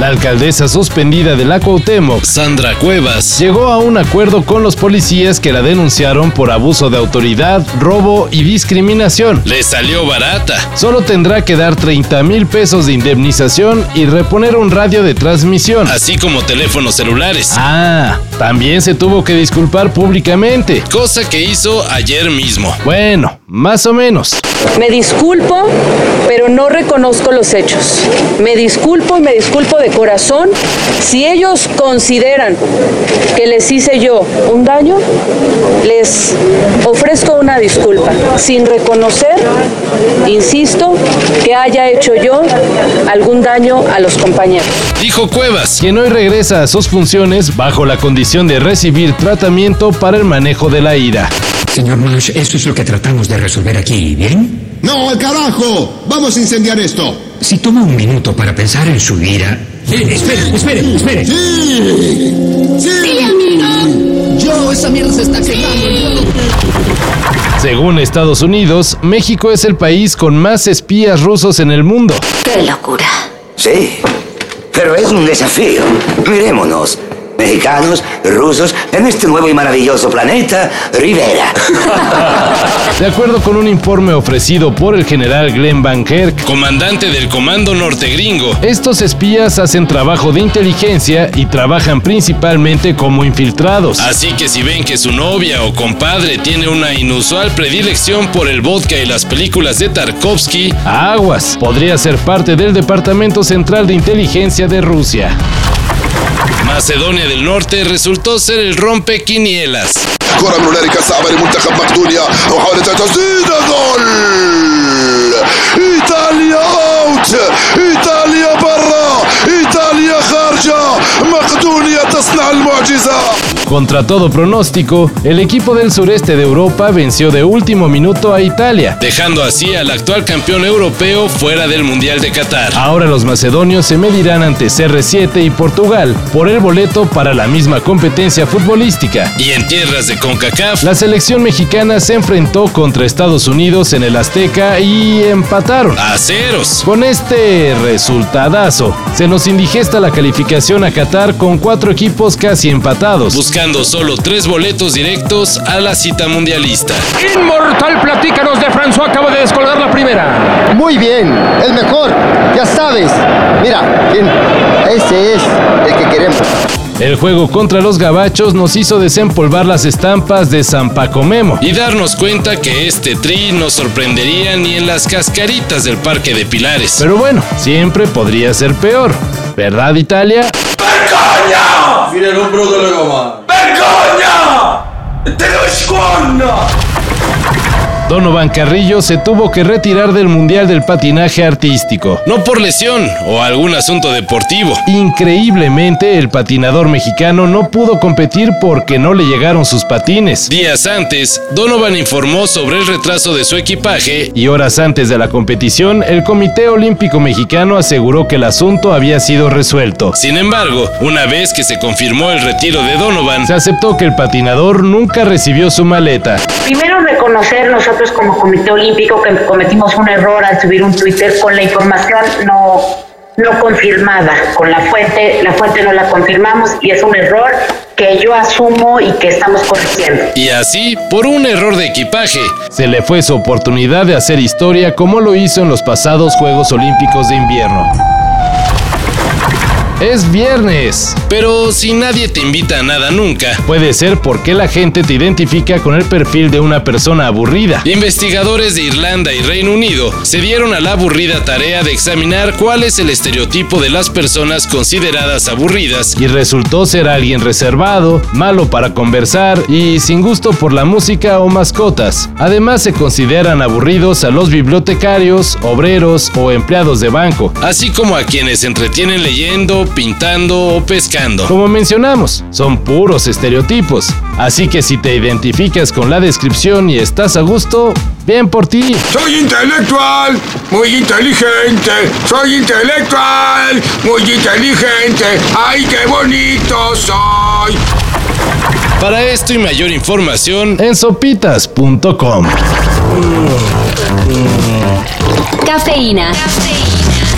La alcaldesa suspendida de la Cuauhtémoc, Sandra Cuevas, llegó a un acuerdo con los policías que la denunciaron por abuso de autoridad, robo y discriminación. Le salió barata. Solo tendrá que dar 30 mil pesos de indemnización y reponer un radio de transmisión. Así como teléfonos celulares. Ah, también se tuvo que disculpar públicamente, cosa que hizo ayer mismo. Bueno, más o menos. Me disculpo, pero no reconozco los hechos. Me disculpo y me disculpo de corazón. Si ellos consideran que les hice yo un daño, les ofrezco una disculpa, sin reconocer, insisto, que haya hecho yo algún daño a los compañeros. Dijo Cuevas, quien hoy regresa a sus funciones bajo la condición de recibir tratamiento para el manejo de la ira. Señor Nash, eso es lo que tratamos de resolver aquí, ¿bien? ¡No, al carajo! ¡Vamos a incendiar esto! Si toma un minuto para pensar en su ira... Eh, espere, espere, espere. ¡Sí! ¡Sí! amigo! Yo, esa mierda se está quemando. Según Estados Unidos, México es el país con más espías rusos en el mundo. ¡Qué locura! Sí, pero es un desafío. Mirémonos mexicanos, rusos, en este nuevo y maravilloso planeta, Rivera. De acuerdo con un informe ofrecido por el general Glenn Van Herk, comandante del Comando Norte Gringo, estos espías hacen trabajo de inteligencia y trabajan principalmente como infiltrados. Así que si ven que su novia o compadre tiene una inusual predilección por el vodka y las películas de Tarkovsky, aguas, podría ser parte del Departamento Central de Inteligencia de Rusia. Macedonia del Norte resultó ser el rompequinielas. كرة من هنالك صعبة لمنتخب مقدونيا وحاولت تسديد جول ايطاليا اوت ايطاليا برا ايطاليا خارجة مقدونيا تصنع المعجزة Contra todo pronóstico, el equipo del sureste de Europa venció de último minuto a Italia, dejando así al actual campeón europeo fuera del Mundial de Qatar. Ahora los macedonios se medirán ante CR7 y Portugal por el boleto para la misma competencia futbolística. Y en tierras de CONCACAF, la selección mexicana se enfrentó contra Estados Unidos en el Azteca y empataron a ceros. Con este resultadazo, se nos indigesta la calificación a Qatar con cuatro equipos casi empatados, solo tres boletos directos a la cita mundialista. Inmortal, platícanos de François, acaba de descolgar la primera. Muy bien, el mejor, ya sabes. Mira, ¿quién? ese es el que queremos. El juego contra los gabachos nos hizo desempolvar las estampas de San Paco Memo y darnos cuenta que este tri no sorprendería ni en las cascaritas del Parque de Pilares. Pero bueno, siempre podría ser peor. ¿Verdad, Italia? Vergogna! Fine non brutto le comando. 야 Donovan Carrillo se tuvo que retirar del Mundial del Patinaje Artístico, no por lesión o algún asunto deportivo. Increíblemente, el patinador mexicano no pudo competir porque no le llegaron sus patines. Días antes, Donovan informó sobre el retraso de su equipaje y horas antes de la competición, el Comité Olímpico Mexicano aseguró que el asunto había sido resuelto. Sin embargo, una vez que se confirmó el retiro de Donovan, se aceptó que el patinador nunca recibió su maleta. Primero reconocer nosotros como Comité Olímpico que cometimos un error al subir un Twitter con la información no, no confirmada, con la fuente, la fuente no la confirmamos y es un error que yo asumo y que estamos corrigiendo. Y así, por un error de equipaje, se le fue su oportunidad de hacer historia como lo hizo en los pasados Juegos Olímpicos de Invierno. Es viernes, pero si nadie te invita a nada nunca, puede ser porque la gente te identifica con el perfil de una persona aburrida. Investigadores de Irlanda y Reino Unido se dieron a la aburrida tarea de examinar cuál es el estereotipo de las personas consideradas aburridas y resultó ser alguien reservado, malo para conversar y sin gusto por la música o mascotas. Además se consideran aburridos a los bibliotecarios, obreros o empleados de banco, así como a quienes se entretienen leyendo, pintando o pescando. Como mencionamos, son puros estereotipos. Así que si te identificas con la descripción y estás a gusto, bien por ti. Soy intelectual, muy inteligente. Soy intelectual, muy inteligente. ¡Ay, qué bonito soy! Para esto y mayor información en sopitas.com. Cafeína.